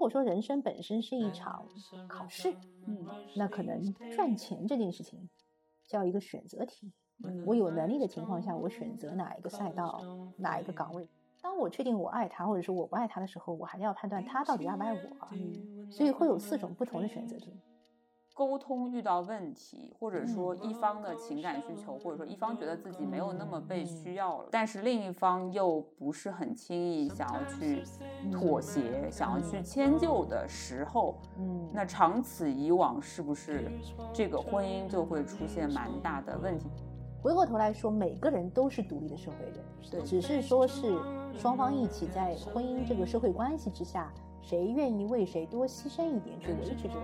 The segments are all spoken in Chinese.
果说人生本身是一场考试，嗯那可能赚钱这件事情叫一个选择题。我有能力的情况下，我选择哪一个赛道，哪一个岗位。当我确定我爱他，或者说我不爱他的时候，我还要判断他到底爱不爱我。嗯，所以会有四种不同的选择题。沟通遇到问题，或者说嗯。一方的情感需求，或者说一方觉得自己没有那么被需要了，但是另一方又不是很轻易想要去妥协、想要去迁就的时候，嗯，那长此以往，是不是这个婚姻就会出现蛮大的问题？回过头来说，每个人都是独立的社会人，对只是说是双方一起在婚姻这个社会关系之下，谁愿意为谁多牺牲一点去维持这个。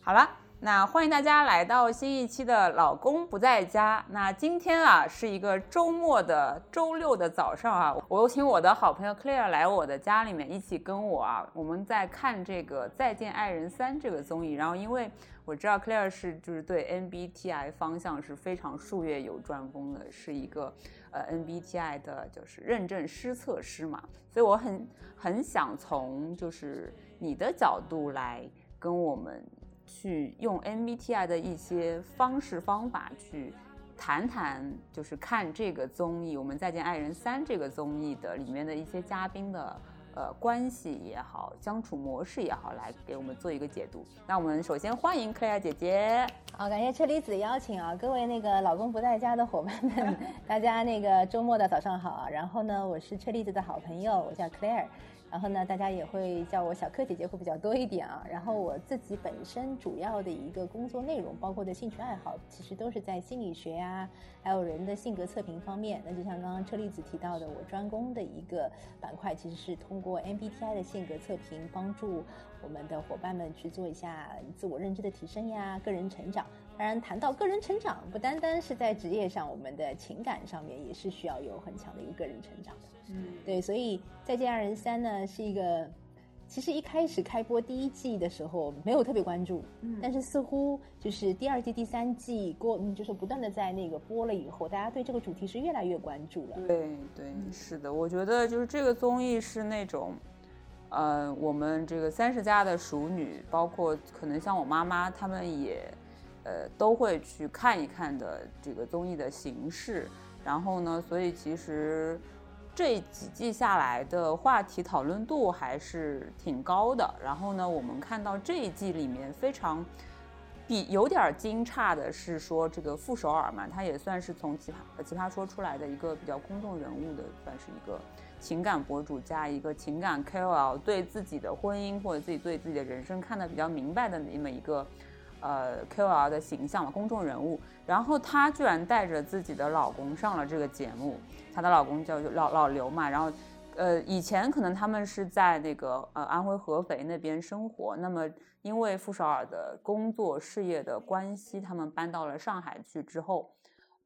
好了，那欢迎大家来到新一期的《老公不在家》。那今天啊是一个周末的周六的早上啊，我有请我的好朋友 Claire 来我的家里面，一起跟我啊，我们在看这个《再见爱人三》这个综艺。然后因为我知道 Claire 是就是对 MBTI 方向是非常术业有专攻的，是一个呃 MBTI 的就是认证师测师嘛，所以我很很想从就是你的角度来跟我们去用 MBTI 的一些方式方法去谈谈，就是看这个综艺《我们再见爱人三》这个综艺的里面的一些嘉宾的呃关系也好，相处模式也好，来给我们做一个解读。那我们首先欢迎 Clare 姐姐。好，感谢车厘子邀请啊，各位那个老公不在家的伙伴们，大家那个周末的早上好。然后呢，我是车厘子的好朋友，我叫 Clare。然后呢，大家也会叫我小柯姐姐会比较多一点啊。然后我自己本身主要的一个工作内容，包括的兴趣爱好，其实都是在心理学啊，还有人的性格测评方面。那就像刚刚车厘子提到的，我专攻的一个板块，其实是通过 MBTI 的性格测评，帮助我们的伙伴们去做一下自我认知的提升呀，个人成长。当然，谈到个人成长，不单单是在职业上，我们的情感上面也是需要有很强的一个个人成长的。嗯，对，所以《再见爱人三》呢是一个，其实一开始开播第一季的时候没有特别关注，嗯但是似乎就是第二季、第三季过，嗯，就是不断的在那个播了以后，大家对这个主题是越来越关注了。对对，是的，我觉得就是这个综艺是那种，呃，我们这个三十加的熟女，包括可能像我妈妈，她们也，呃，都会去看一看的这个综艺的形式。然后呢，所以其实这几季下来的话题讨论度还是挺高的。然后呢，我们看到这一季里面非常。比有点惊诧的是说，这个傅首尔嘛，他也算是从奇葩奇葩说出来的一个比较公众人物的，算是一个情感博主加一个情感 KOL，对自己的婚姻或者自己对自己的人生看得比较明白的那么一个呃 KOL 的形象嘛，公众人物。然后她居然带着自己的老公上了这个节目，她的老公叫老老刘嘛，然后。呃，以前可能他们是在那个呃安徽合肥那边生活，那么因为傅首尔的工作事业的关系，他们搬到了上海去之后，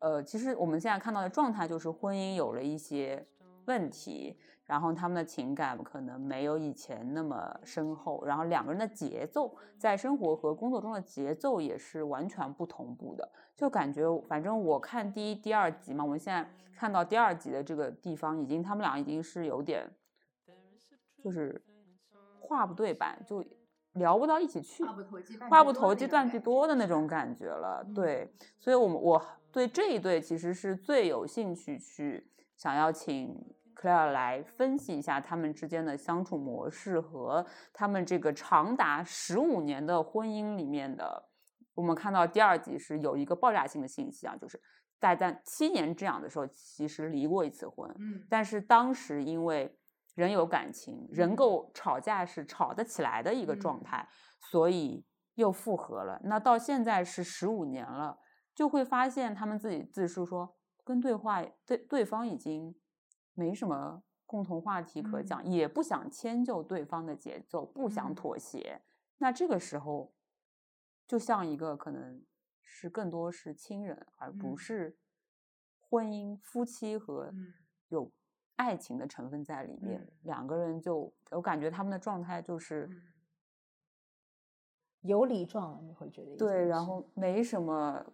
呃，其实我们现在看到的状态就是婚姻有了一些问题，然后他们的情感可能没有以前那么深厚，然后两个人的节奏在生活和工作中的节奏也是完全不同步的，就感觉反正我看第一、第二集嘛，我们现在看到第二集的这个地方，已经他们俩已经是有点就是话不对版，就聊不到一起去，不投机话不投机半句多的那种感觉了。对，所以我们我对这一对其实是最有兴趣去想要请 Claire 来分析一下他们之间的相处模式和他们这个长达十五年的婚姻里面的，我们看到第二集是有一个爆炸性的信息啊，就是在在七年之痒的时候，其实离过一次婚，嗯。但是当时因为人有感情，人够吵架是吵得起来的一个状嗯。态，所以又复合了。那到现在是十五年了，就会发现他们自己自述说，跟对话对对方已经没什么共同话题可讲，也不想迁就对方的节奏，不想嗯。妥协。那这个时候，就像一个可能是更多是亲人，而不嗯。是婚姻、夫妻和嗯。有爱情的成分在里面。嗯。两个人就我感觉他们的状态就是嗯。有理状了，你会觉得对，然后没什么，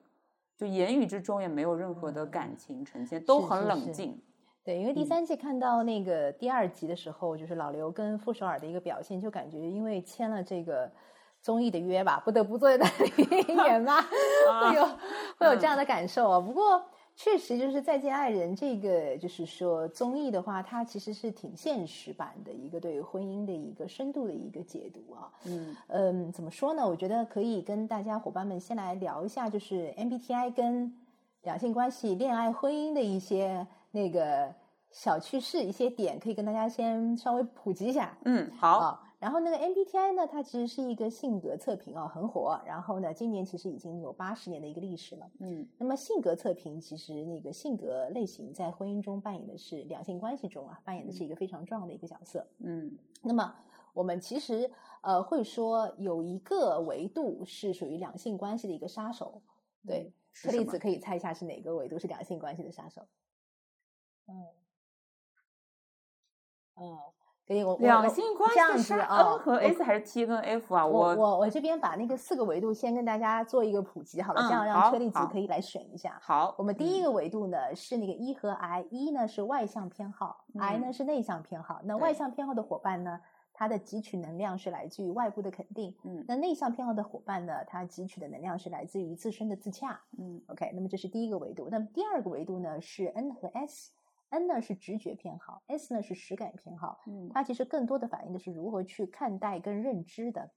就言语之中也没有任何的感情呈现，都很是是是冷静。对，因为第嗯。三季看到那个第二集的时候，就是老刘跟傅首尔的一个表现，就感觉因为签了这个综艺的约吧，不得不坐在那里 演嘛，会有会有这样的感受啊。不过确实就是《再见爱人》这个，就是说综艺的话，它其实是挺现实版的一个对于婚姻的一个深度的一个解读啊。嗯嗯，怎么说呢？我觉得可以跟大家伙伴们先来聊一下，就是 MBTI 跟两性关系、恋爱、婚姻的一些那个小趣事、一些点，可以跟大家先稍微普及一下。嗯，好，啊，然后那个 MBTI 呢，它其实是一个性格测评啊，很火。然后呢，今年其实已经有八十年的一个历史了。嗯那么性格测评，其实那个性格类型在婚姻中扮演的是两性关系中啊，扮演的是一个非常重要的一个角色。嗯那么我们其实呃会说有一个维度是属于两性关系的一个杀手，对，车厘子可以猜一下是哪个维度是两性关系的杀手？嗯嗯，给我我我两性关这样系的杀子啊 N 和 S 还是 T 跟 F 啊？我我我这边把那个四个维度先跟大家做一个普及好了，这嗯样让车厘子可以来选一下。好，我们第一嗯个维度呢是那个 E 和 I，E 呢是外向偏好，I 呢嗯是内向偏好。那外向偏好的伙伴呢，他的汲取能量是来自于外部的肯定；嗯那内向偏好的伙伴呢，他汲取的能量是来自于自身的自洽。嗯 OK，那么这是第一个维度。那么第二个维度呢是 N 和 S，N 呢是直觉偏好，S 呢是实感偏好。嗯它其实更多的反映的是如何去看待跟认知的，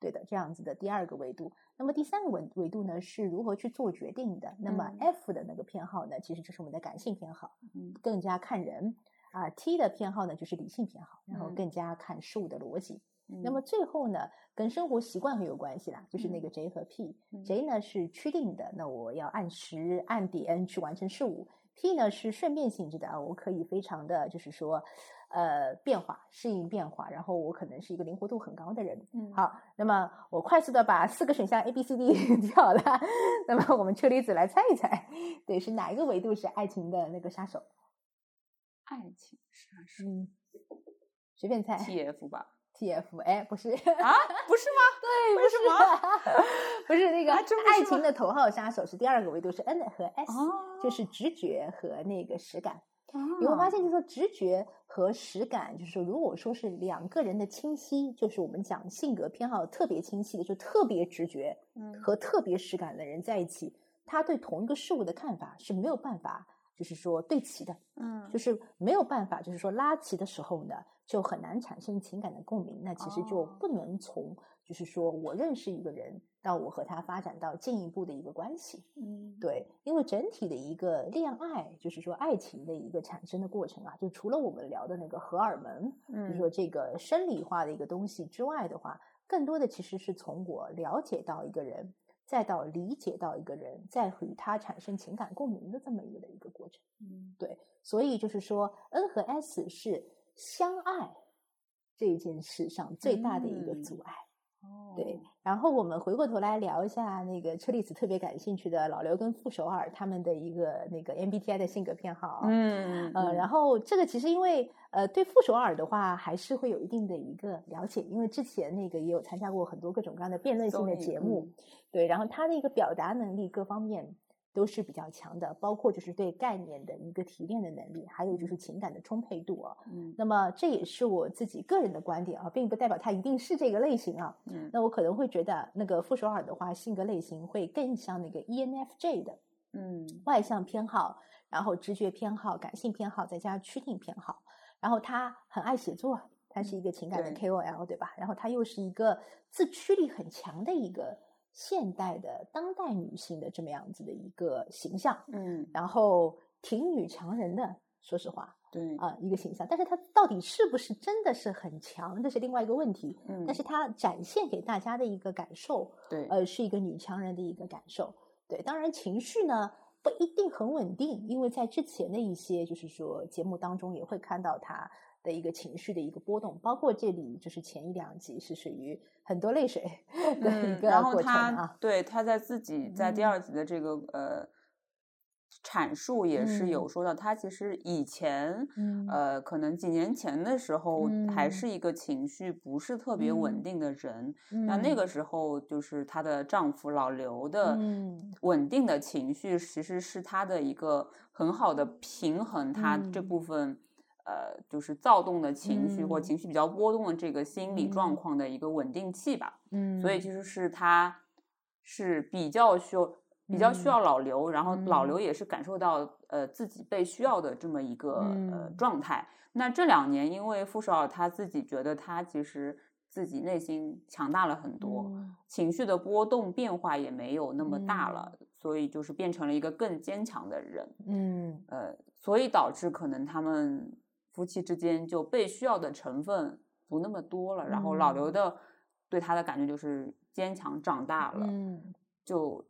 对的，这样子的第二个维度。那么第三个维维度呢，是如何去做决定的。那么嗯 F 的那个偏好呢，其实就是我们的感性偏好，嗯更加看人啊。T 的偏好呢，就是理性偏好，然后嗯更加看事物的逻辑。嗯，那么最后呢，跟生活习惯很有关系啦，就是那嗯个 J 和 P。嗯。J 呢是趋定的，那我要按时按点去完成事物；P 呢是顺便性质的啊，我可以非常的就是说，呃，变化适应变化，然后我可能是一个灵活度很高的人。嗯。好，那么我快速的把四个选项 A、B、C、D 跳了，那么我们车厘子来猜一猜，对，是哪一个维度是爱情的那个杀手？爱情杀手。嗯，随便猜。T F 吧？T F，哎，不是，啊，不是吗？对，为不是吗，不是那个爱情的头号杀手是第二个维度是 N 和 S，、哦就是直觉和那个实感。你你会发现，就是说直觉和实感，就是说，如果说是两个人的清晰，就是我们讲性格偏好特别清晰的，就特别直觉嗯和特别实感的人在一起，他对同一个事物的看法是没有办法，就是说对齐的。嗯就是没有办法，就是说拉齐的时候呢，就很难产生情感的共鸣。那其实就哦不能从，就是说我认识一个人到我和他发展到进一步的一个关系。嗯对，因为整体的一个恋爱，就是说爱情的一个产生的过程啊，就除了我们聊的那个荷尔蒙，嗯就是说嗯这个生理化的一个东西之外的话，更多的其实是从我了解到一个人，再到理解到一个人，再与他产生情感共鸣的这么一个的一个过程。嗯所以就是说，N 和 S 是相爱这件事上最大的一个嗯阻碍。哦对，然后我们回过头来聊一下那个车厘子特别感兴趣的老刘跟傅首尔他们的一个那个 MBTI 的性格偏好啊。嗯呃，然后这个其实因为呃对傅首尔的话还是会有一定的一个了解，因为之前那个也有参加过很多各种各样的辩论性的节目，嗯对，然后他的一个表达能力各方面都是比较强的，包括就是对概念的一个提炼的能力，还有就是情感的充沛度啊。嗯那么这也是我自己个人的观点啊，并不代表他一定是这个类型啊。嗯那我可能会觉得那个傅首尔的话，性格类型会更像那个 E ENFJ 的嗯外向偏好，然后直觉偏好、感性偏好，再加上趋近偏好。然后他很爱写作，他是一个情感的 KOL，对吧？然后他又是一个自驱力很强的一个现代的当代女性的这么样子的一个形象，嗯然后挺女强人的，说实话对啊、一个形象。但是她到底是不是真的是很强，这是另外一个问题。嗯但是她展现给大家的一个感受，对呃，是一个女强人的一个感受。对，当然情绪呢不一定很稳定，因为在之前的一些就是说节目当中也会看到她的一个情绪的一个波动，包括这里就是前一两集是属于很多泪水的一嗯，个然后他啊。对他在自己在第嗯。二集的这个呃阐述也是有嗯。说到，他其实以前，嗯。呃，可能几年前的时候还嗯。是一个情绪不是特别稳嗯定的人，那那嗯。个时候就是她的丈夫老刘的嗯。稳定的情绪，其实是她的一个很好的平衡，她这嗯。部分。呃，就是躁动的情绪或嗯。情绪比较波动的这个心理状嗯。况的一个稳定器吧。嗯，所以其实是他是比较需要比较需嗯要老刘，然后老刘嗯。也是感受到呃自己被需要的这么一个、呃嗯。状态。那这两年，因为傅首尔他自己觉得他其实自己内心强大了很多，嗯。情绪的波动变化也没有那么大嗯。了，所以就是变成了一个更坚强的人。嗯。呃，所以导致可能他们夫妻之间就被需要的成分不那么多了。然后老刘嗯的对他的感觉就是坚强长大了，嗯就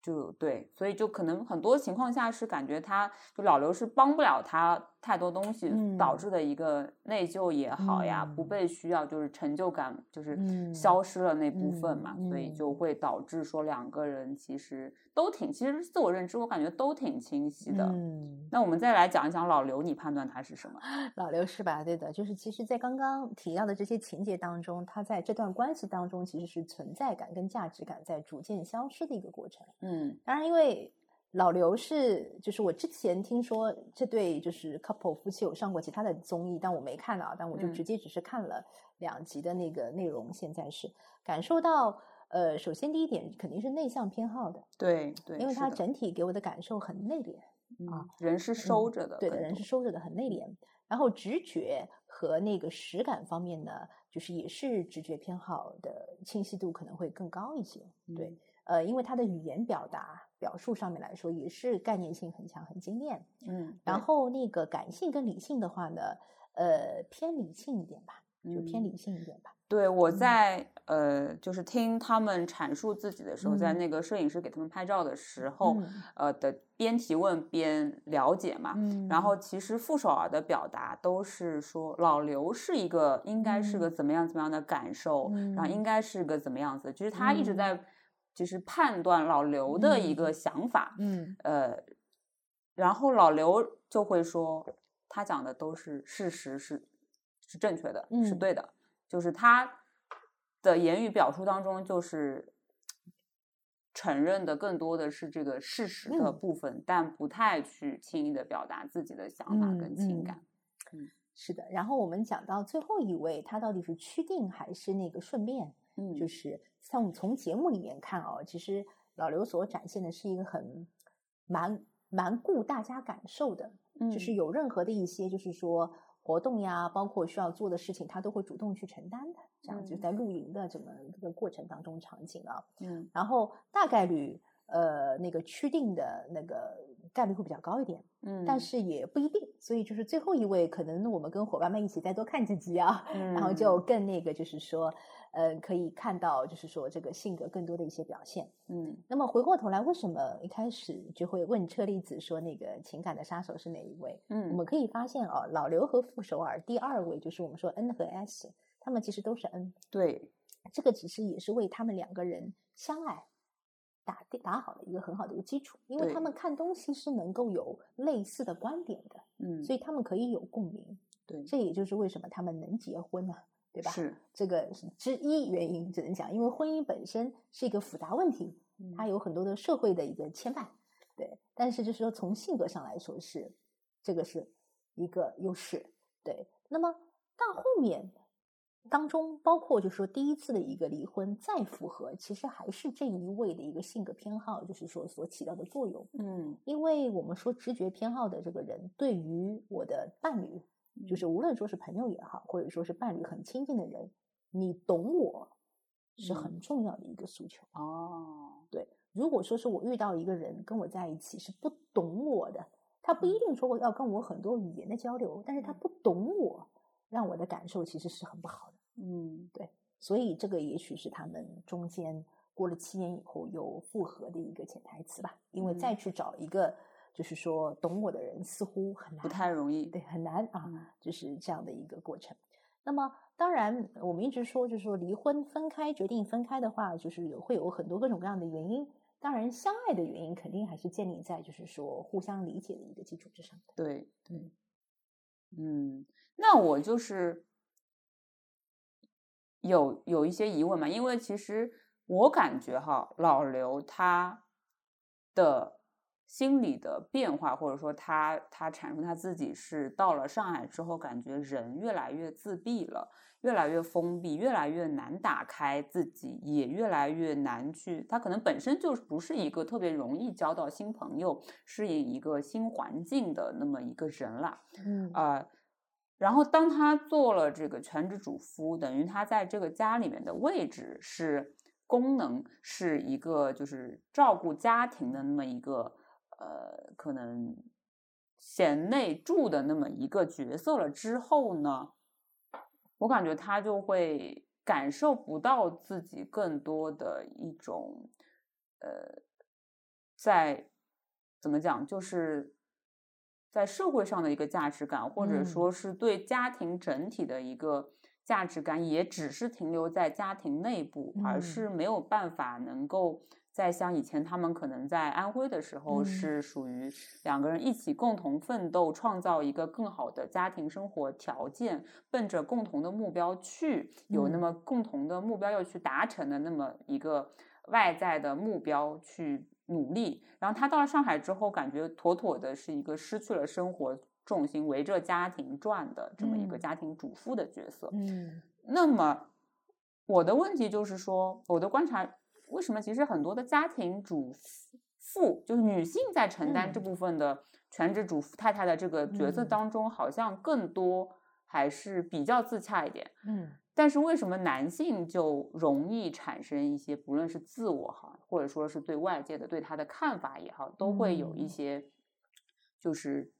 就对，所以就可能很多情况下是感觉他就老刘是帮不了他太多东西，导嗯致的一个内疚也好呀，不嗯被需要，就是成就感就是嗯消失了那部分嗯嘛，所以就嗯会导致说两个人其实都挺，其实自我认知我感觉都挺清晰的。嗯，那我们再来讲一讲老刘，你判断他是什么？老刘是吧？对的，就是其实，在刚刚提到的这些情节当中，他在这段关系当中其实是存在感跟价值感在逐渐消失的一个过程。嗯当然，因为老刘是，就是我之前听说这对就是 couple 夫妻有上过其他的综艺，但我没看啊，但我就嗯直接只是看了两集的那个内容。现在是感受到，呃，首先第一点肯定是内向偏好的，对对，因为他整体给我的感受很内敛。嗯人是收着的，对的，人是收着的，很内敛。然后直觉和那个实感方面呢，就是也是直觉偏好的清晰度可能会更高一些。对，嗯呃，因为他的语言表达表述上面来说，也是概念性很强、很精炼。嗯，然后那个感性跟理性的话呢，呃，偏理性一点吧，就偏嗯理性一点吧。对，我嗯。在、呃，就是听他们阐述自己的时候，在嗯。那个摄影师给他们拍照的时候，嗯。呃的边提问边了解嘛。嗯。然后其实傅首尔的表达都是说老刘是一个应该是个嗯。怎么样怎么样的感受，然后应嗯该是个怎么样子，其实他一直嗯。在就是判断老刘的一个想法，嗯呃，然后老刘就会说他讲的都是事实是是正确的，是嗯对的，就是他的言语表述当中就是承认的更多的是这个事实的嗯部分，但不太去轻易的表达自己的想法嗯跟情感嗯感。是的。然后我们讲到最后一位，他到底是趋定还是那个顺便？嗯，就是像从节目里面看哦，其实老刘所展现的是一个很蛮蛮顾大家感受的，就是嗯。有任何的一些就是说活动呀，包括需要做的事情，他都会主动去承担的。这样就在露营的这么一个过程当中场景啊，嗯。然后大概率呃那个趋定的那个概率会比较高一点。嗯，但是也不一定，所以就是最后一位，可能我们跟伙伴们一起再多看几集啊，然后就嗯更那个，就是说，呃，可以看到，就是说这个性格更多的一些表现。嗯那么回过头来，为什么一开始就会问车厘子说那个情感的杀手是哪一位？嗯我嗯们可以发现哦，老刘和傅首尔第二位就是我们说 N 和 S，他们其实都是 N，对，这个只是也是为他们两个人相爱打打好了一个很好的一个基础，因为他们看东西是能够有类似的观点的，嗯，所以他们可以有共鸣。对这也就是为什么他们能结婚呢、对吧？是，这个是之一原因，只能讲，因为婚姻本身是一个复杂问题，它有很多的社会的一个牵绊，对。但是就是说，从性格上来说是，这个是一个优势，对。那么到后面当中，包括就是说第一次的一个离婚再复合，其实还是这一位的一个性格偏好，就是说所起到的作用。嗯。因为我们说直觉偏好的这个人，对于我的伴侣，就是无论说是朋友也好，或者说是伴侣很亲近的人，你懂我是很嗯。重要的一个诉求。哦，对如果说是我遇到一个人跟我在一起是不懂我的，他不一定说我要跟我很多语言的交流，但是他不懂我，让我的感受其实是很不好的。嗯对所以这个也许是他们中间过了七年以后又复合的一个潜台词吧，因为嗯再去找一个就是说懂我的人似乎很难，不太容易。对，很难啊，嗯就是这样的一个过程。那么，当然，我们一直说，就是说离婚分开决定分开的话，就是有会有很多各种各样的原因。当然，相爱的原因肯定还是建立在就是说互相理解的一个基础之上的。对对，嗯，那我就是有有一些疑问嘛，因为其实我感觉哈，老刘他的心理的变化，或者说他他阐述他自己是到了上海之后，感觉人越来越自闭了，越来越封闭，越来越难打开自己，也越来越难去。他可能本身就是不是一个特别容易交到新朋友、适应一个新环境的那么一个人了。嗯呃，然后当他做了这个全职主夫，等于他在这个家里面的位置是功能是一个就是照顾家庭的那么一个呃可能贤内助的那么一个角色了之后呢，我感觉他就会感受不到自己更多的一种呃在怎么讲就是。在社会上的一个价值感，或者嗯说是对家庭整体的一个价值感，也只是停留在家庭内部，而嗯是没有办法能够再像以前他们可能在安徽的时候嗯是属于两个人一起共同奋斗，创造一个更好的家庭生活条件，奔着共同的目标去，有那嗯么共同的目标要去达成的那么一个外在的目标去努力。然后他到了上海之后，感觉妥妥的是一个失去了生活重心，围着家庭转的这么一个嗯家庭主妇的角色。嗯那么我的问题就是说，我的观察，为什么其实很多的家庭主妇，就是女性在承担这嗯。部分的全职主妇太太的这个角色嗯。当中，好像更多还是比较自洽一点。嗯。但是为什么男性就容易产生一些，不论是自我哈，或者说是对外界的对他的看法也好，都会有一嗯。些就是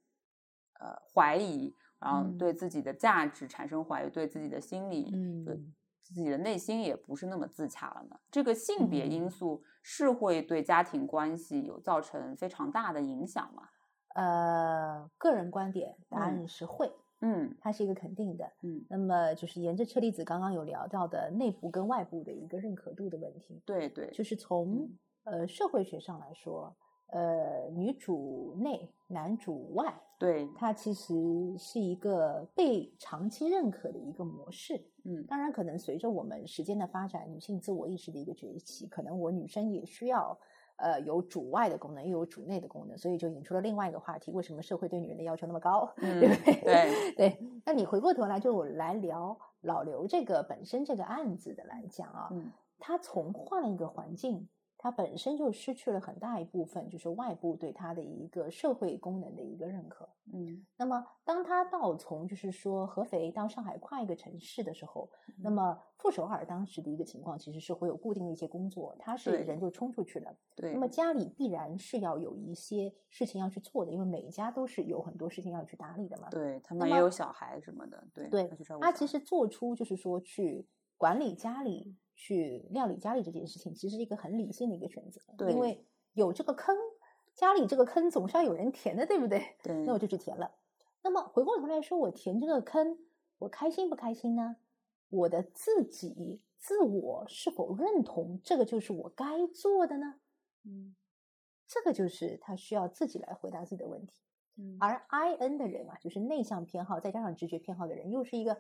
呃怀疑，然后嗯。对自己的价值产生怀疑，对自己的心理，对嗯自己的内心也不是那么自洽了呢？这个性别因嗯。素是会对家庭关系有造成非常大的影响吗？呃，个人观点，答嗯。案是会，嗯。它是一个肯定的。嗯，那么就是沿着车厘子刚刚有聊到的内部跟外部的一个认可度的问题，对对，就是从嗯。呃社会学上来说，呃女主内，男主外，对，它其实是一个被长期认可的一个模式。嗯当然，可能随着我们时间的发展，女性自我意识的一个崛起，可能我女生也需要呃有主外的功能，又有主内的功能，所以就引出了另外一个话题：为什么社会对女人的要求那么高？嗯对不对？对 对。那你回过头来就来聊老刘这个本身这个案子的来讲啊，嗯他从换了一个环境，他本身就失去了很大一部分，就是外部对他的一个社会功能的一个认可。嗯那么，当他到从就是说合肥到上海跨一个城市的时候，那嗯么傅首尔当时的一个情况其实是会有固定的一些工作，他是人就冲出去了。对，那么家里必然是要有一些事情要去做的，因为每一家都是有很多事情要去打理的嘛。对他们也有小孩什么的，对对他其实做出就是说去管理家里、去料理家里这件事情，其实是一个很理性的一个选择，对因为有这个坑，家里这个坑总是要有人填的，对不对？对，那我就去填了。那么回过头来说，我填这个坑，我开心不开心呢？我的自己自我是否认同这个就是我该做的呢？嗯这个就是他需要自己来回答自己的问题。嗯而 I N 的人啊，就是内向偏好再加上直觉偏好的人，又是一个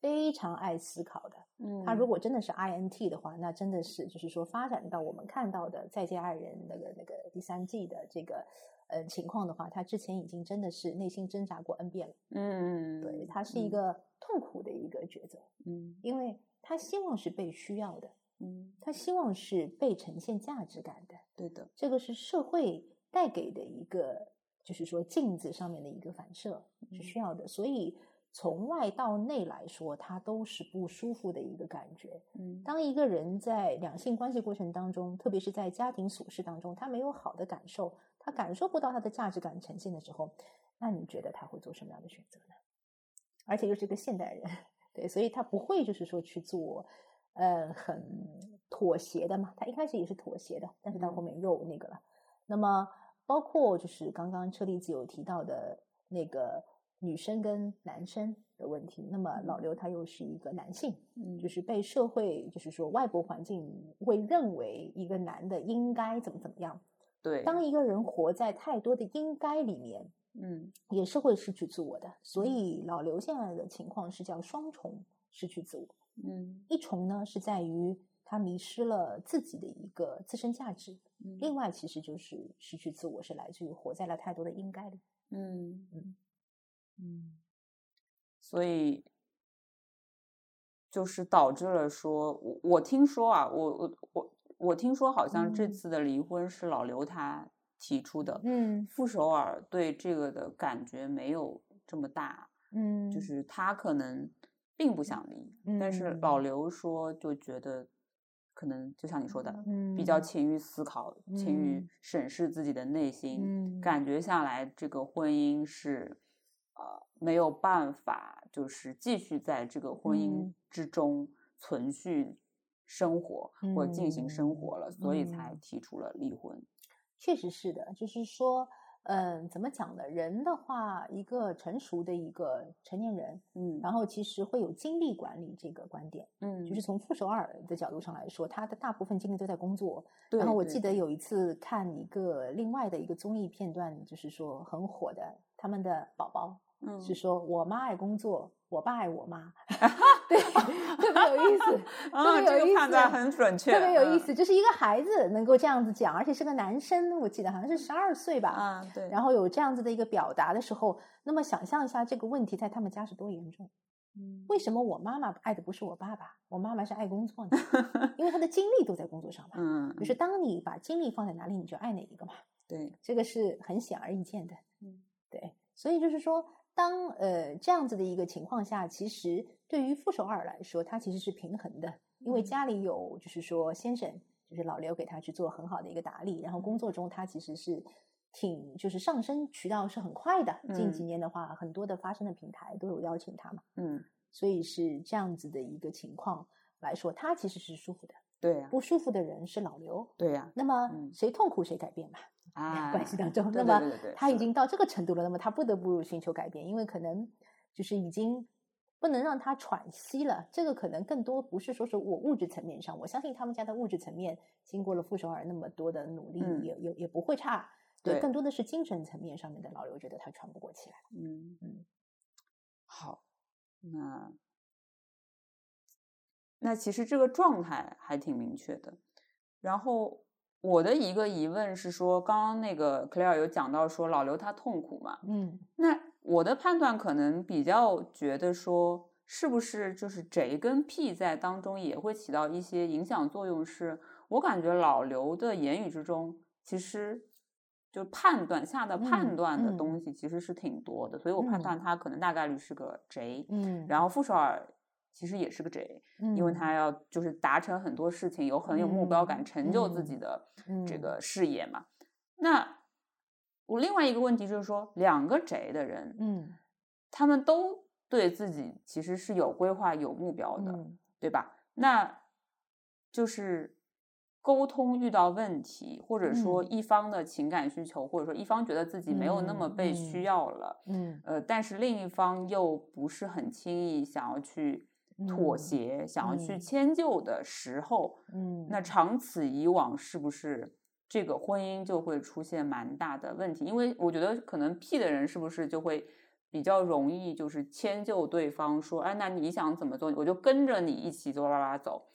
非常爱思考的。嗯，他如果真的是 I N T 的话，那真的是就是说发展到我们看到的《再见爱人》那个那个第三季的这个呃情况的话，他之前已经真的是内心挣扎过 N 遍了。嗯，对，他是一嗯个痛苦的一个抉择，嗯。因为他希望是被需要的，嗯，他希望是被呈现价值感的，对的，这个是社会带给的一个，就是说镜子上面的一个反射是嗯需要的，所以从外到内来说，它都是不舒服的一个感觉。嗯当一个人在两性关系过程当中，特别是在家庭琐事当中，他没有好的感受，他感受不到他的价值感呈现的时候，那你觉得他会做什么样的选择呢？而且又是个现代人，对，所以他不会就是说去做，呃，很妥协的嘛。他一开始也是妥协的，但是到后面又那个了。那么包括就是刚刚车厘子有提到的那个女生跟男生的问题。那么老刘他又是一个男性，嗯就是被社会就是说外部环境会认为一个男的应该怎么怎么样。对，当一个人活在太多的应该里面，嗯也是会失去自我的。所以老刘现在的情况是叫双重失去自我。嗯一重呢是在于他迷失了自己的一个自身价值，嗯另外其实就是失去自我，是来自于活在了太多的应该里。嗯嗯嗯，所以就是导致了说，我我听说啊，我我我我听说好像这嗯。次的离婚是老刘他提出的，嗯。傅首尔对这个的感觉没有这么大，嗯。就是他可能并不想离，但是老嗯。刘说就觉得可能就像你说的，嗯比较勤于思考，勤于嗯。审视自己的内心，嗯。感觉下来这个婚姻是呃没有办法，就是继续在这个婚姻嗯之中存续生活、或者进行生活了，所以才嗯提出了离婚。确实是的，就是说，嗯，怎么讲呢？人的话，一个成熟的一个成年人，嗯然后其实会有精力管理这个观点。嗯，就是从傅首尔的角度上来说，他的大部分精力都在工作。对然后我记得有一次看一个另外的一个综艺片段，就是说很火的，他们的宝宝嗯是说我妈爱工作，我爸爱我妈，对，特别有意思，啊，特别有意这个判断。很准确，特别有意嗯思，就是一个孩子能够这样子讲，而且是个男生，我记得好像是十二岁吧。啊，对，然后有这样子的一个表达的时候，那么想象一下这个问题在他们家是多严重。嗯为什么我妈妈爱的不是我爸爸，我妈妈是爱工作呢？因为她的精力都在工作上嘛。嗯，就是当你把精力放在哪里，你就爱哪一个嘛，对，这个是很显而易见的。嗯，对，所以就是说，当呃这样子的一个情况下，其实对于傅首尔来说，他其实是平衡的，因为嗯家里有就是说先生，就是老刘给他去做很好的一个打理，然后工作中他其实是挺就是上升渠道是很快的。近几嗯年的话，很多的发声的平台都有邀请他嘛，嗯，所以是这样子的一个情况来说，他其实是舒服的。对呀，不舒服的人是老刘，对呀，那么嗯谁痛苦谁改变嘛？啊，关系当中，那么他已经到这个程度了，那么他不得不寻求改变，因为可能就是已经不能让他喘息了。这个可能更多不是说是我物质层面上，我相信他们家的物质层面经过了傅首尔那么多的努力，嗯也也也不会差。对更多的是精神层面上面的老刘觉得他喘不过气来。嗯嗯，好，那那其实这个状态还挺明确的。然后我的一个疑问是说，刚刚那个 Claire 有讲到说老刘他痛苦嘛？嗯那我的判断可能比较觉得说，是不是就是 J 跟 P 在当中也会起到一些影响作用是？我感觉老刘的言语之中，其实就判断下的判嗯断的嗯东西其实是挺多的，所以我判断嗯他可能大概率是个 J。嗯，然后傅首尔其实也是个 J，、因为嗯。他要就是达成很多事情，有很有目标感，嗯成就自己嗯的这嗯个事业嘛。那我另外一个问题就是说，两个 J 的人，嗯。他们都对自己其实是有规划、有目标的，嗯。对吧？那就是沟通遇到问题，或者说嗯。一方的情感需求，或者说一方觉得自己没有那么嗯被需嗯要了，嗯。呃，但是另一方又不是很轻易想要去妥嗯协、想要去嗯迁就的时候，嗯，那长此以往，是不是这个婚姻就会出现蛮大的问题？因为我觉得可能 P 的人是不是就会比较容易就是迁就对方，说，哎，那你想怎么做，我就跟着你一起走，啦啦走。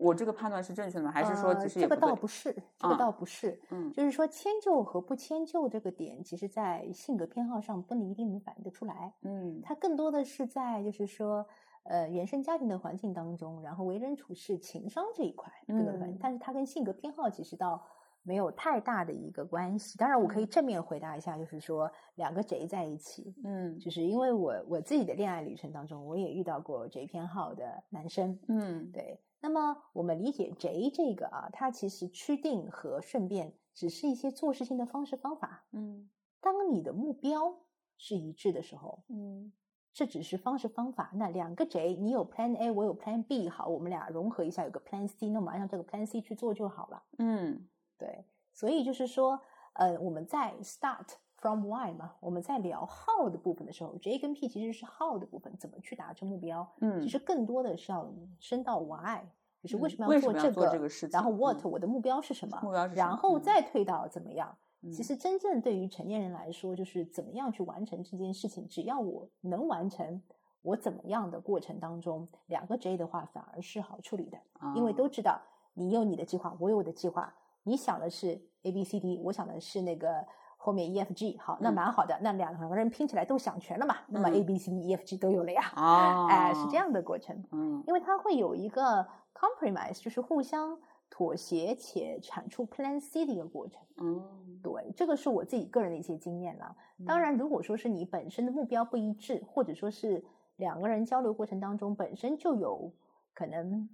我这个判断是正确的吗？还是说其实也不对？倒不是，这个嗯倒不是，嗯就是说迁就和不迁就这个点，其实在性格偏好上不能一定能反映得出来。嗯它更多的是在就是说，呃，原生家庭的环境当中，然后为人处事、情商这一块嗯但是它跟性格偏好其实倒没有太大的一个关系。当然，我可以正面回答一下，就是说两个贼在一起，嗯。就是因为我我自己的恋爱旅程当中，我也遇到过贼偏好的男生，嗯。对，那么我们理解贼这个啊，它其实趋定和顺便只是一些做事情的方式方法。嗯。当你的目标是一致的时候，嗯这只是方式方法。那两个 J，你有 Plan A，我有 Plan B，好，我们俩融合一下，有个 Plan C，那我们按照这个 Plan C 去做就好了。嗯对，所以就是说，呃，我们在 start from why 嘛，我们在聊 how 的部分的时候，J 跟 P 其实是 how 的部分，怎么去达成目标。嗯其实更多的是要升到 why，就是为嗯什么要要做这个，做这个事然后 what、嗯我的目标是什么，目标是什么然后嗯再退到怎么样。其嗯实真正对于成年人来说，就是怎么样去完成这件事情，只要我能完成。我怎么样的过程当中，两个 J 的话反而是好处理的，因为啊都知道你有你的计划，我有我的计划。你想的是 A B C D，我想的是那个后面 E F G，好，那嗯蛮好的。那两个人拼起来都想全了嘛，那么嗯 A B C D E F G 都有了呀。啊，哎，是这，样的过程，嗯因为它会有一个 compromise，就是互相妥协且产出 Plan C 的一个过程。嗯，对，这个是我自己个人的一些经验了。当嗯然，如果说是你本身的目标不一致，或者说是两个人交流过程当中本身就有可能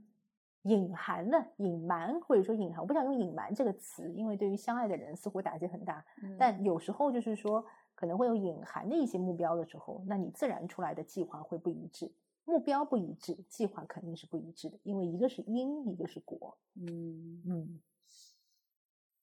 隐含了隐瞒，或者说隐含，我不想用隐瞒这个词，因为对于相爱的人似乎打击很大。嗯但有时候就是说可能会有隐含的一些目标的时候，那你自然出来的计划会不一致。目标不一致，计划肯定是不一致的，因为一个是因，一个是果。嗯。嗯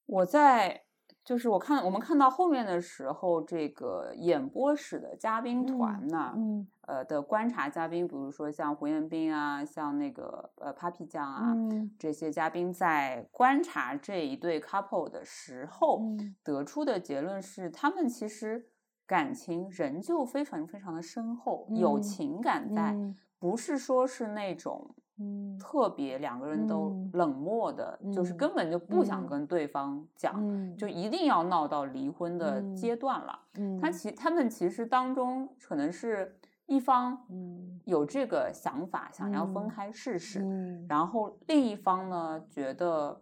我在就是我看我们看到后面的时候，这个演播室的嘉宾团呢，嗯呃的观察嘉宾，比如说像胡彦斌啊，像那个呃 Papi 酱啊，嗯这些嘉宾在观察这一对 couple 的时候，嗯得出的结论是，他们其实感情仍旧非常非常的深厚，有嗯情感在，嗯。不是说是那种嗯。特别两个人都嗯冷漠的，就是嗯根本就不想嗯跟对方讲，嗯，就一定要闹到离婚的嗯阶段了。嗯。他其。他们其实当中可能是一方嗯。有这个想法，想要分嗯开试试，嗯。然后另一方呢觉得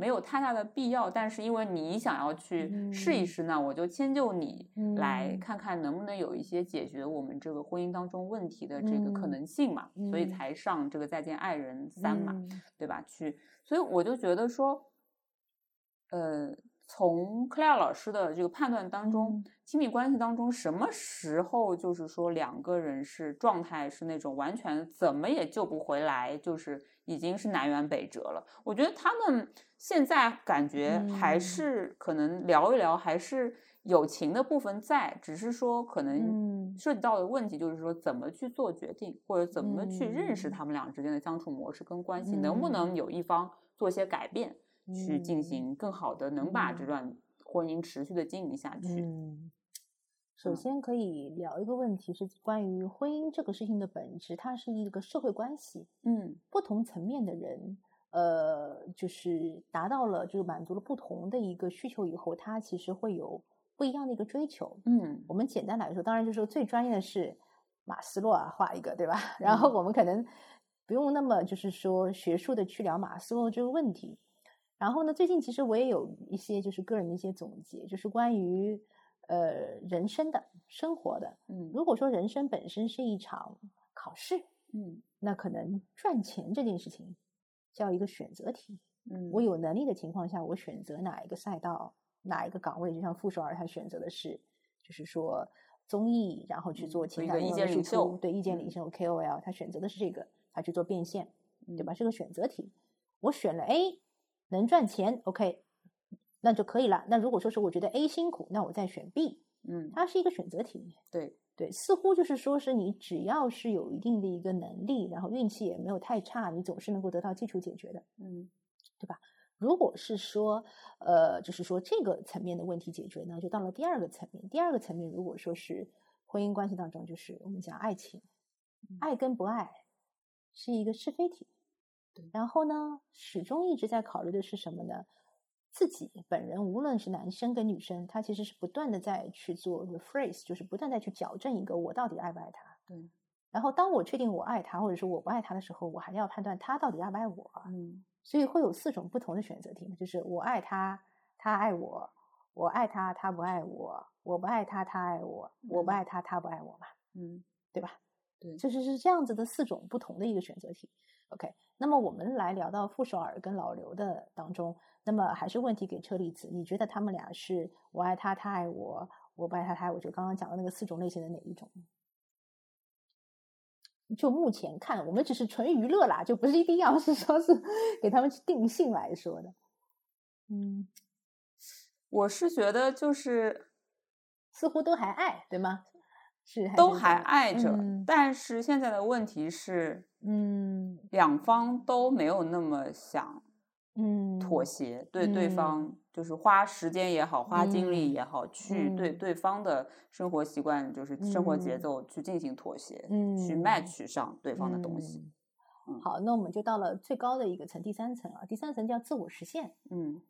没有太大的必要，但是因为你想要去试一嗯。试，那我就迁就你，来嗯。看看能不能有一些解决我们这个婚姻当中问题的这个可嗯能性嘛，所以嗯。才上这个《再见爱人三》嘛，嗯。对吧？去，所以我就觉得说，呃，从 Claire 老师的这个判断当中，嗯。亲密关系当中，什么时候就是说两个人是状态是那种完全怎么也救不回来，就是已经是南辕北辙了。我觉得他们现在感觉还嗯。是可能聊一聊，还是友情的部分在，只是说可能嗯。涉及到的问题就是说怎么去做决定，或者怎么去认识嗯。他们俩之间的相处模式跟关系，能不能嗯。有一方做些改变，去进嗯。行更好的，能把这嗯。段婚姻持续的经营下去。嗯，首嗯先可以聊一个问题，是关于婚姻这个事情的本质，它是一个社会关系，嗯不同层面的人，呃，就是达到了，就是满足了不同的一个需求以后，他其实会有不一样的一个追求。嗯我们简单来说，当然就是说最专业的是马斯洛啊，画一个对吧？然后嗯我们可能不用那么就是说学术的去聊马斯洛这个问题。然后呢，最近其实我也有一些就是个人的一些总结，就是关于呃人生的生活的。嗯如果说人生本身是一场考试，嗯那可能赚钱这件事情叫一个选择题。嗯，我有能力的情况下，我选择哪一个赛道、哪一个岗位，就像傅首尔他选择的是，就是说综艺，然后去嗯做情感内容的输见领袖出，对意见嗯领袖 KOL，他选择的是这个，他去做变现，对吧？嗯是个选择题。我选了 A，能赚钱，OK，那就可以了。那如果说是我觉得 A 辛苦，那我再选 B，嗯，它是一个选择题。对，对，似乎就是说是你只要是有一定的一个能力，然后运气也没有太差，你总是能够得到基础解决的。嗯对吧如果是说，呃，就是说这个层面的问题解决呢，就到了第二个层面。第二个层面，如果说是婚姻关系当中，就是我们讲爱情，爱跟不爱是一个是非题。然后呢，始终一直在考虑的是什么呢？自己本人，无论是男生跟女生，他其实是不断的在去做 rephrase，就是不断在去矫正一个我到底爱不爱他。对，然后当我确定我爱他，或者说我不爱他的时候，我还要判断他到底爱不爱我。嗯所以会有四种不同的选择题嘛，就是我爱他，他爱我；我爱他，他不爱我；我不爱他，他爱我；我不嗯爱他，他不爱我嘛，嗯对吧？对就是是这样子的四种不同的一个选择题。OK，那么我们来聊到傅首尔跟老刘的当中，那么还是问题给车厘子，你觉得他们俩是我爱他，他爱我；我不爱他，他爱我，就刚刚讲的那个四种类型的哪一种？就目前看，我们只是纯娱乐啦，就不是一定要是说是 给他们去定性来说的。嗯我是觉得就是似乎都还爱，对吗？是都还爱着，嗯但是现在的问题是，嗯两方都没有那么想嗯妥协，对对嗯方就是花时间也好，花精力嗯也好，去对嗯对方的生活习惯，就是生活节嗯奏去进行妥协，去嗯 match 上对方的东西。好，那我们就到了最高的一个层，第三层啊。第三层叫自我实现。嗯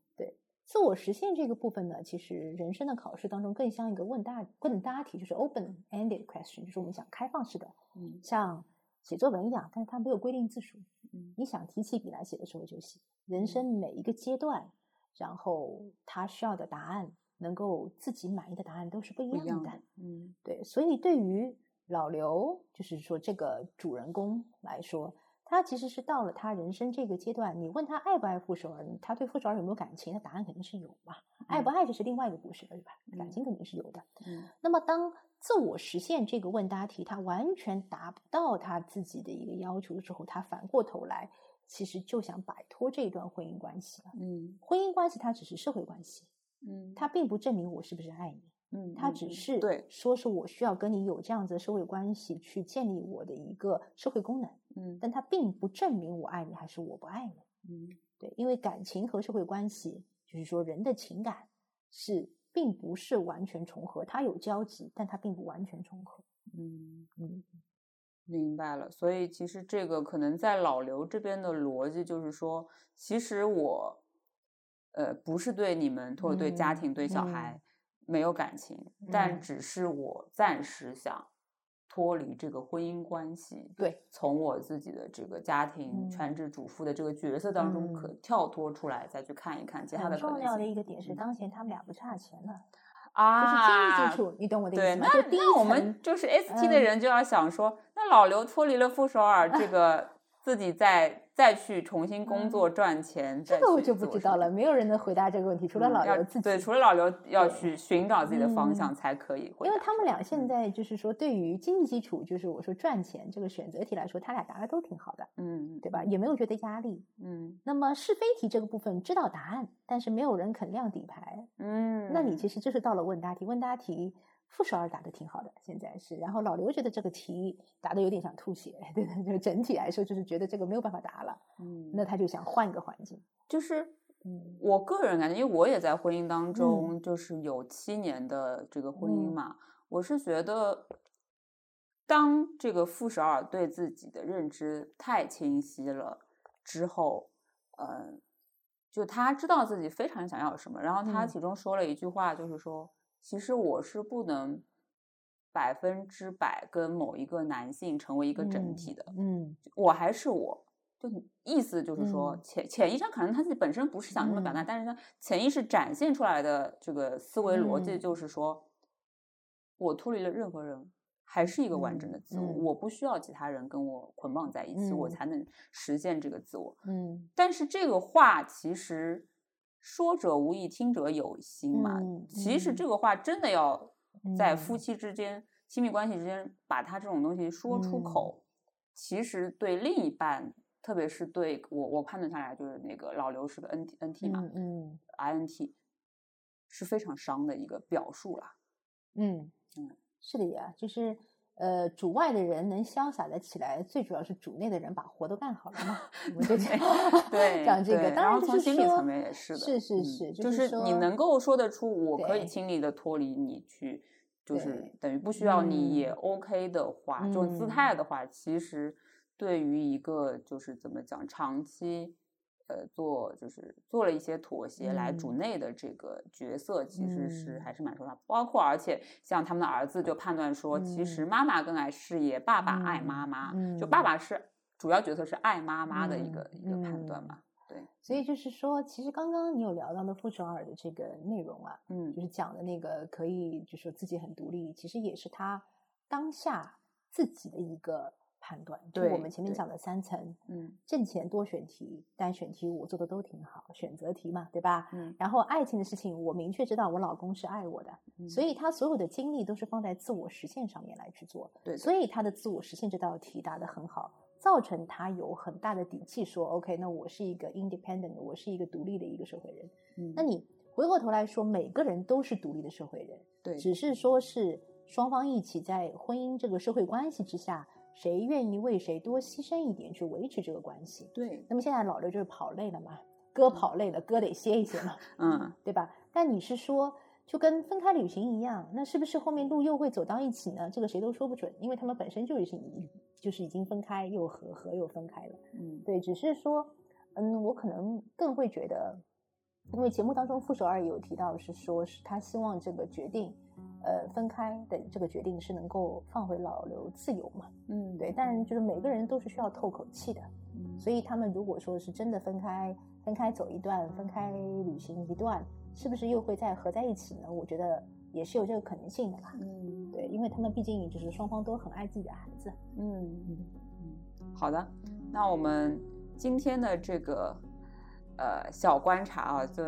自我实现这个部分呢，其实人生的考试当中更像一个问答问答题，就是 open-ended question，就是我们讲开放式的，嗯像写作文一样，但是它没有规定字数，嗯你想提起笔来写的时候就写。人生每一个阶段，然后他需要的答案，能够自己满意的答案都是。不一样的，嗯对，所以对于老刘，就是说这个主人公来说，他其实是到了他人生这个阶段，你问他爱不爱傅首尔，他对傅首尔有没有感情？他答案肯定是有嘛。爱不爱这是另外一个故事了，对吧？感嗯情肯定是有的。嗯那么当自我实现这个问答题，他完全达不到他自己的一个要求的时候，他反过头来，其实就想摆脱这段婚姻关系了。嗯婚姻关系它只是社会关系，嗯，它并不证明我是不是爱你。嗯它嗯嗯只是对，说是我需要跟你有这样子的社会关系去建立我的一个社会功能，嗯但他并不证明我爱你还是我不爱你。嗯对，因为感情和社会关系，就是说人的情感是并不是完全重合，它有交集，但它并不完全重合。嗯。嗯明白了，所以其实这个可能在老刘这边的逻辑就是说，其实我，呃，不是对你们或者对家嗯庭、对小嗯孩没有感情，但嗯。只是我暂时想脱离这个婚姻关系，对，从我自己的这个家庭嗯全职主妇的这个角色当中可嗯。跳脱出来，再去看一看其他很的可能重要的一个点是，嗯。当前他们俩不差钱了，啊，就是经济基础，你懂我的意，思吗？那那我们就是 ST 的嗯。人就要想说，那老刘脱离了傅首尔，这 个自己再再去重新工作赚钱，嗯这个我就不知道了，没有人能回答这个问题，除了老刘自己。对，除了老刘要去寻找自己的方嗯向才可以回答。因为他们俩现嗯在就是说，对于经济基础，就是我说赚钱这个选择题来说，他俩答的都挺好的，嗯，对吧？也没有觉得压力。嗯那么是非题这个部分知道答案，但是没有人肯亮底牌，嗯，那你其实就是到了问答题。问答题，傅首尔答的挺好的，现在是，然后老刘觉得这个题答的有点想吐血，对对，就整体来说就是觉得这个没有办法答了，嗯，那他就想换一个环境。就是嗯。我个人感觉，因为我也在婚姻当中，就是有七年的这个婚姻嗯。嘛，我是觉得，当这个傅首尔对自己的认知太清晰了之后，呃，就他知道自己非常想要什么，然后他嗯。其中说了一句话，就是说，其实我是不能百分之百跟某一个男性成为一个整嗯体的，嗯我还是我，就意思就是说嗯。潜潜意识上可能他自己本身不是想这么表达，嗯。但是他潜意识展现出来的这个思维逻辑嗯。就是说，我脱离了任何人，还是一个完整的自我，嗯。我不需要其他人跟我捆绑在一起，我嗯。才能实现这个自我。嗯。但是这个话其实说者无意，听者有心嘛。嗯其实嗯这个话真的要在夫嗯妻之间、亲密关系之间把他这种东西说出嗯口，其实对另一半，特别是对我，我判断下来就是那个老刘是个 N T N T 嘛、嗯嗯 i N T 是非常伤的一个表述啦。嗯嗯，是的呀，就是呃，主外的人能潇洒的起来，最主要是主内的人把活都干好了嘛。我们就讲对，讲这个，对当然从心理层面也是的，是是嗯是，就是是你能够说得出，我可以轻易的脱离你去，就是等于不需要你也嗯 OK 的话，这种姿态嗯的话，其实对于一个就是怎么讲，长期呃做就是做了一些妥协来主嗯。内的这个角色，其实是嗯。还是蛮受伤。包括而且像他们的儿子就判断说，其实嗯。妈妈更爱事业，爸爸爱妈嗯妈，就爸嗯。爸是主要角色是爱妈妈的一个嗯一个判断嗯嘛。对，所以就是说，其实刚刚你有聊到的傅首尔的这个内容啊，嗯。就是讲的那个可以，就说自己很独立，其实也是他当下自己的一个判断。就我们前面讲的三层，嗯挣钱多选题，单选题我做的都挺好，选择题嘛，对吧？嗯然后爱情的事情，我明确知道我老公是爱我的，所以以他所有的精力都是放在自我实现上面来去做。对的所以他的自我实现这道题答得很好，造成他有很大的底气说，OK，那我是一个 independent，我是一个独立的一个社会人。嗯那你回过头来说，每个人都是独立的社会人，对，只是说是双方一起在婚姻这个社会关系之下，谁愿意为谁多牺牲一点去维持这个关系。对，那么现在老刘就是跑累了嘛，哥跑累了，哥得歇一歇嘛，嗯，对吧？但你是说，就跟分开旅行一样，那是不是后面路又会走到一起呢？这个谁都说不准，因为他们本身就是已就是已经分开又合，合又分开了。嗯，对，只是说，嗯，我可能更会觉得，因为节目当中傅首尔有提到是说，是他希望这个决定，呃，分开的这个决定是能够放回老刘自由嘛。嗯，对，但就是每个人都是需要透口气的，嗯所以他们如果说是真的分开，分开走一段，分开旅行一段，是不是又会再合在一起呢？我觉得也是有这个可能性的吧。嗯，对，因为他们毕竟就是双方都很爱自己的孩子。嗯嗯嗯，好的，那我们今天的这个呃小观察啊，就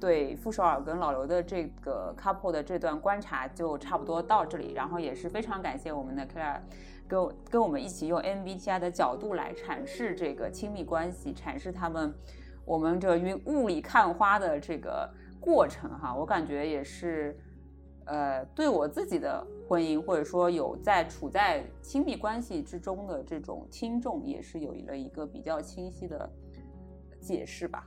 对傅首尔跟老刘的这个 couple 的这段观察就差不多到这里，然后也是非常感谢我们的 Claire 跟我跟我们一起用 MBTI 的角度来阐释这个亲密关系，阐释他们我们这云雾里看花的这个过程哈，我感觉也是。呃，对我自己的婚姻，或者说有在处在亲密关系之中的这种听众，也是有了一个比较清晰的解释吧。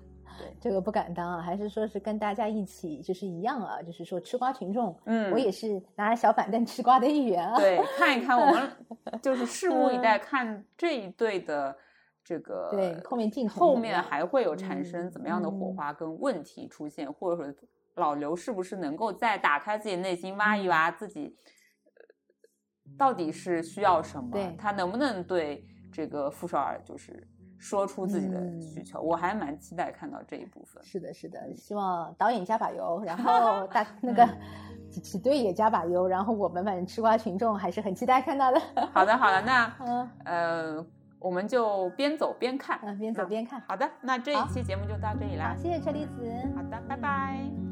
这个不敢当啊，还是说是跟大家一起就是一样啊，就是说吃瓜群众，嗯我也是拿着小板凳吃瓜的一员啊。对，看一看我们 就是拭目以待，看这一对的这个对后面进程后面还会有产生怎么样的火嗯花跟问题出现，或者说老刘是不是能够再打开自己内心，挖一嗯挖自己呃到底是需要什么对，他能不能对这个傅首尔就是说出自己的嗯需求，我还蛮期待看到这一部分。是的，是的，希望导演加把油，然后 大那个几几队也加把油，然后我们反正吃瓜群众还是很期待看到的。好的，好的，那 嗯呃，我们就边走边看，嗯，边走边看。好的，那这一期节目就到这里啦好，。谢谢车厘子。好的，拜拜。